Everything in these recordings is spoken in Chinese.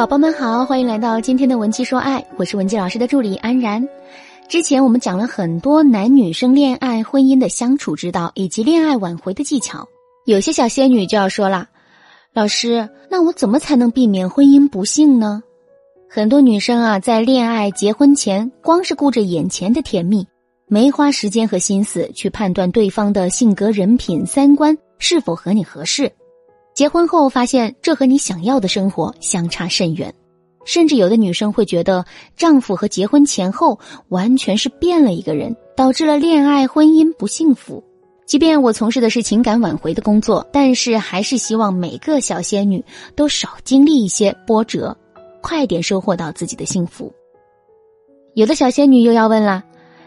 宝宝们好，欢迎来到今天的文姬说爱，我是文姬老师的助理安然。之前我们讲了很多男女生恋爱、婚姻的相处之道，以及恋爱挽回的技巧。有些小仙女就要说了，老师，那我怎么才能避免婚姻不幸呢？很多女生啊，在恋爱、结婚前，光是顾着眼前的甜蜜，没花时间和心思去判断对方的性格、人品、三观是否和你合适。结婚后发现这和你想要的生活相差甚远，甚至有的女生会觉得丈夫和结婚前后完全是变了一个人，导致了恋爱婚姻不幸福。即便我从事的是情感挽回的工作，但是还是希望每个小仙女都少经历一些波折，快点收获到自己的幸福。有的小仙女又要问了，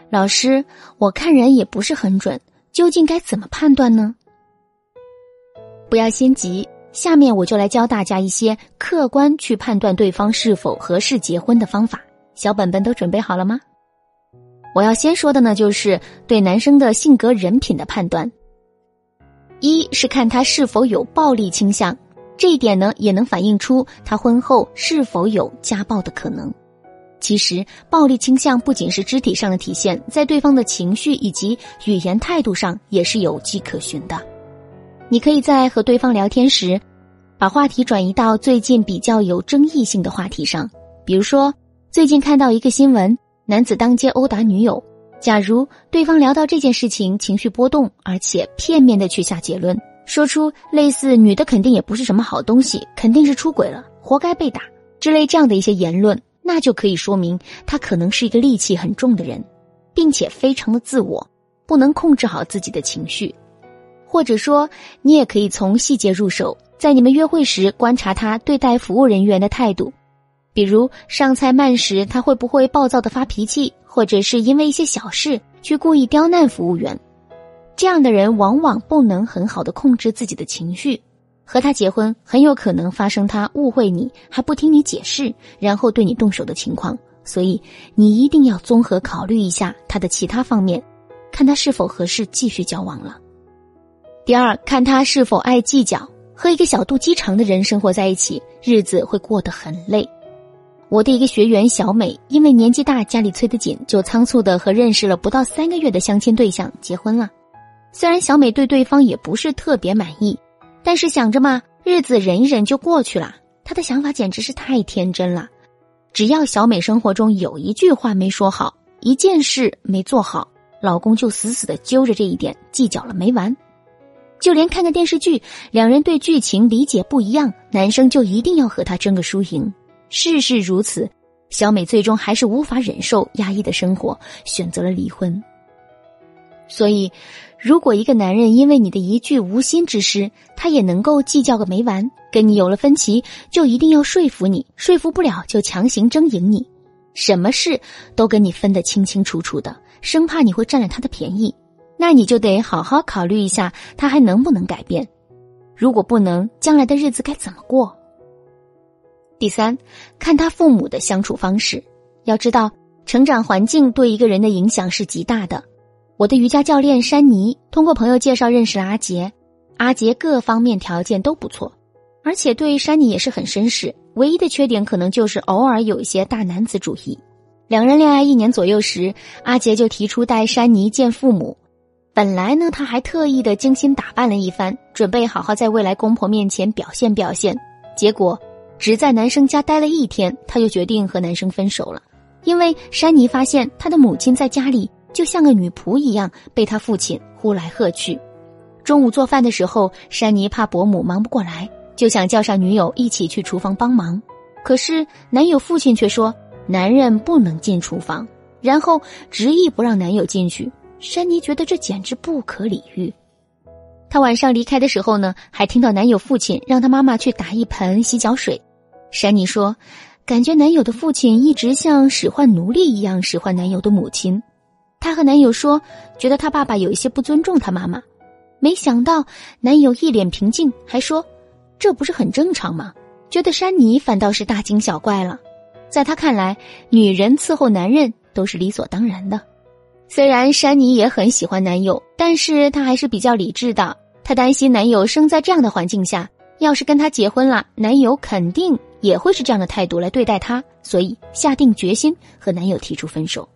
老师，我看人也不是很准，究竟该怎么判断呢？不要心急，下面我就来教大家一些客观去判断对方是否合适结婚的方法。小本本都准备好了吗？我要先说的呢，就是对男生的性格人品的判断。一是看他是否有暴力倾向，这一点呢，也能反映出他婚后是否有家暴的可能。其实，暴力倾向不仅是肢体上的体现，在对方的情绪以及语言态度上也是有迹可循的。你可以在和对方聊天时，把话题转移到最近比较有争议性的话题上，比如说最近看到一个新闻，男子当街殴打女友。假如对方聊到这件事情，情绪波动，而且片面的去下结论，说出类似“女的肯定也不是什么好东西，肯定是出轨了，活该被打”之类这样的一些言论，那就可以说明他可能是一个戾气很重的人，并且非常的自我，不能控制好自己的情绪。或者说，你也可以从细节入手，在你们约会时观察他对待服务人员的态度，比如上菜慢时他会不会暴躁的发脾气，或者是因为一些小事去故意刁难服务员。这样的人往往不能很好的控制自己的情绪，和他结婚很有可能发生他误会你还不听你解释，然后对你动手的情况。所以你一定要综合考虑一下他的其他方面，看他是否合适继续交往了。第二，看他是否爱计较。和一个小肚鸡肠的人生活在一起，日子会过得很累。我的一个学员小美，因为年纪大，家里催得紧，就仓促的和认识了不到三个月的相亲对象结婚了。虽然小美对对方也不是特别满意，但是想着嘛，日子忍一忍就过去了。她的想法简直是太天真了。只要小美生活中有一句话没说好，一件事没做好，老公就死死的揪着这一点计较了没完。就连看个电视剧，两人对剧情理解不一样，男生就一定要和他争个输赢。事事如此，小美最终还是无法忍受压抑的生活，选择了离婚。所以，如果一个男人因为你的一句无心之失，他也能够计较个没完，跟你有了分歧，就一定要说服你，说服不了就强行争赢你，什么事都跟你分得清清楚楚的，生怕你会占了他的便宜。那你就得好好考虑一下，他还能不能改变？如果不能，将来的日子该怎么过？第三，看他父母的相处方式。要知道，成长环境对一个人的影响是极大的。我的瑜伽教练山妮通过朋友介绍认识了阿杰，阿杰各方面条件都不错，而且对山妮也是很绅士。唯一的缺点可能就是偶尔有一些大男子主义。两人恋爱一年左右时，阿杰就提出带山妮见父母。本来呢，他还特意的精心打扮了一番，准备好好在未来公婆面前表现表现。结果只在男生家待了一天，他就决定和男生分手了。因为山妮发现他的母亲在家里就像个女仆一样，被他父亲呼来喝去。中午做饭的时候，山妮怕伯母忙不过来，就想叫上女友一起去厨房帮忙。可是男友父亲却说男人不能进厨房，然后执意不让男友进去。珊妮觉得这简直不可理喻。她晚上离开的时候呢，还听到男友父亲让她妈妈去打一盆洗脚水。珊妮说，感觉男友的父亲一直像使唤奴隶一样使唤男友的母亲。她和男友说，觉得他爸爸有一些不尊重他妈妈。没想到男友一脸平静，还说，这不是很正常吗？觉得珊妮反倒是大惊小怪了。在他看来，女人伺候男人都是理所当然的。虽然珊妮也很喜欢男友，但是她还是比较理智的。她担心男友生在这样的环境下，要是跟她结婚了，男友肯定也会是这样的态度来对待他，所以下定决心和男友提出分手。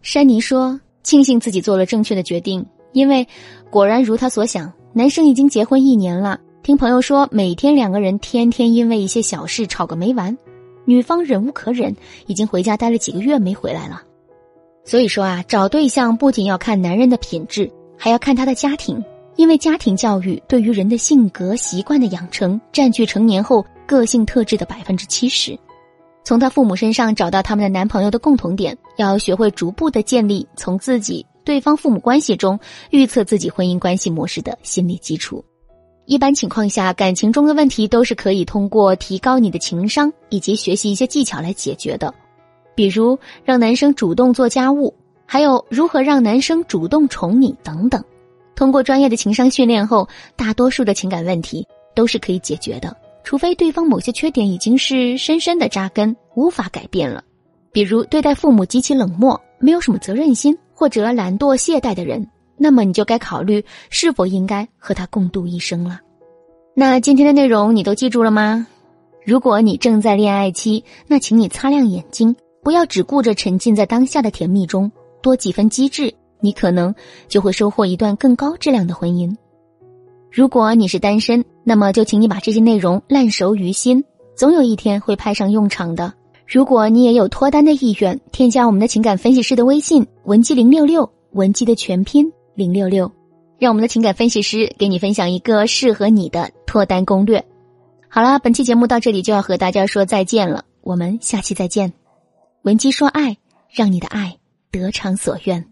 珊妮说：“庆幸自己做了正确的决定，因为果然如他所想，男生已经结婚一年了。听朋友说，每天两个人天天因为一些小事吵个没完，女方忍无可忍，已经回家待了几个月没回来了。所以说啊，找对象不仅要看男人的品质，还要看他的家庭，因为家庭教育对于人的性格习惯的养成，占据成年后个性特质的百分之七十。”从他父母身上找到他们的男朋友的共同点，要学会逐步的建立从自己、对方父母关系中预测自己婚姻关系模式的心理基础。一般情况下，感情中的问题都是可以通过提高你的情商以及学习一些技巧来解决的，比如让男生主动做家务，还有如何让男生主动宠你等等。通过专业的情商训练后，大多数的情感问题都是可以解决的。除非对方某些缺点已经是深深的扎根，无法改变了，比如对待父母极其冷漠、没有什么责任心或者懒惰懈怠的人，那么你就该考虑是否应该和他共度一生了。那今天的内容你都记住了吗？如果你正在恋爱期，那请你擦亮眼睛，不要只顾着沉浸在当下的甜蜜中，多几分机智，你可能就会收获一段更高质量的婚姻。如果你是单身，那么就请你把这些内容烂熟于心，总有一天会派上用场的。如果你也有脱单的意愿，添加我们的情感分析师的微信文姬零六六，文姬的全拼零六六，让我们的情感分析师给你分享一个适合你的脱单攻略。好了，本期节目到这里就要和大家说再见了，我们下期再见。文姬说爱，让你的爱得偿所愿。